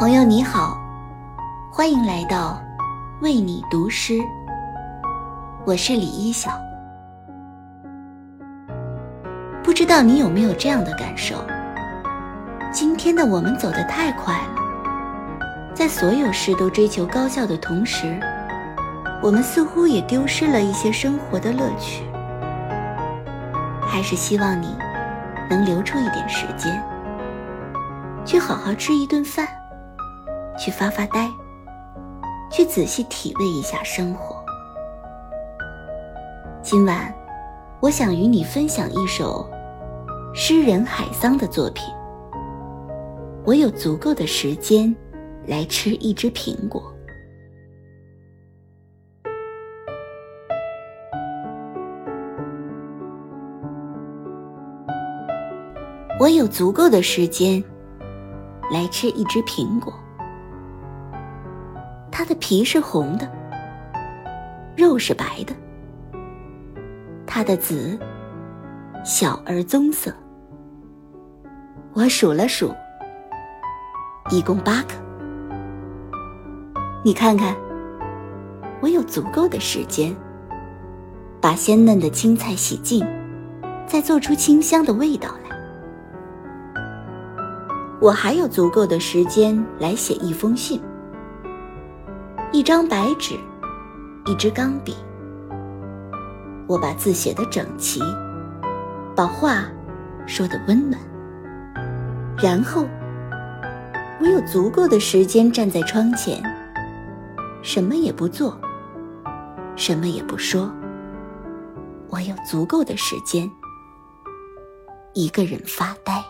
朋友你好，欢迎来到为你读诗。我是李一晓。不知道你有没有这样的感受？今天的我们走得太快了，在所有事都追求高效的同时，我们似乎也丢失了一些生活的乐趣。还是希望你能留出一点时间，去好好吃一顿饭。去发发呆，去仔细体味一下生活。今晚，我想与你分享一首诗人海桑的作品。我有足够的时间来吃一只苹果。我有足够的时间来吃一只苹果。的皮是红的，肉是白的，它的籽小而棕色。我数了数，一共八个。你看看，我有足够的时间把鲜嫩的青菜洗净，再做出清香的味道来。我还有足够的时间来写一封信。一张白纸，一支钢笔，我把字写得整齐，把话说得温暖。然后，我有足够的时间站在窗前，什么也不做，什么也不说。我有足够的时间，一个人发呆。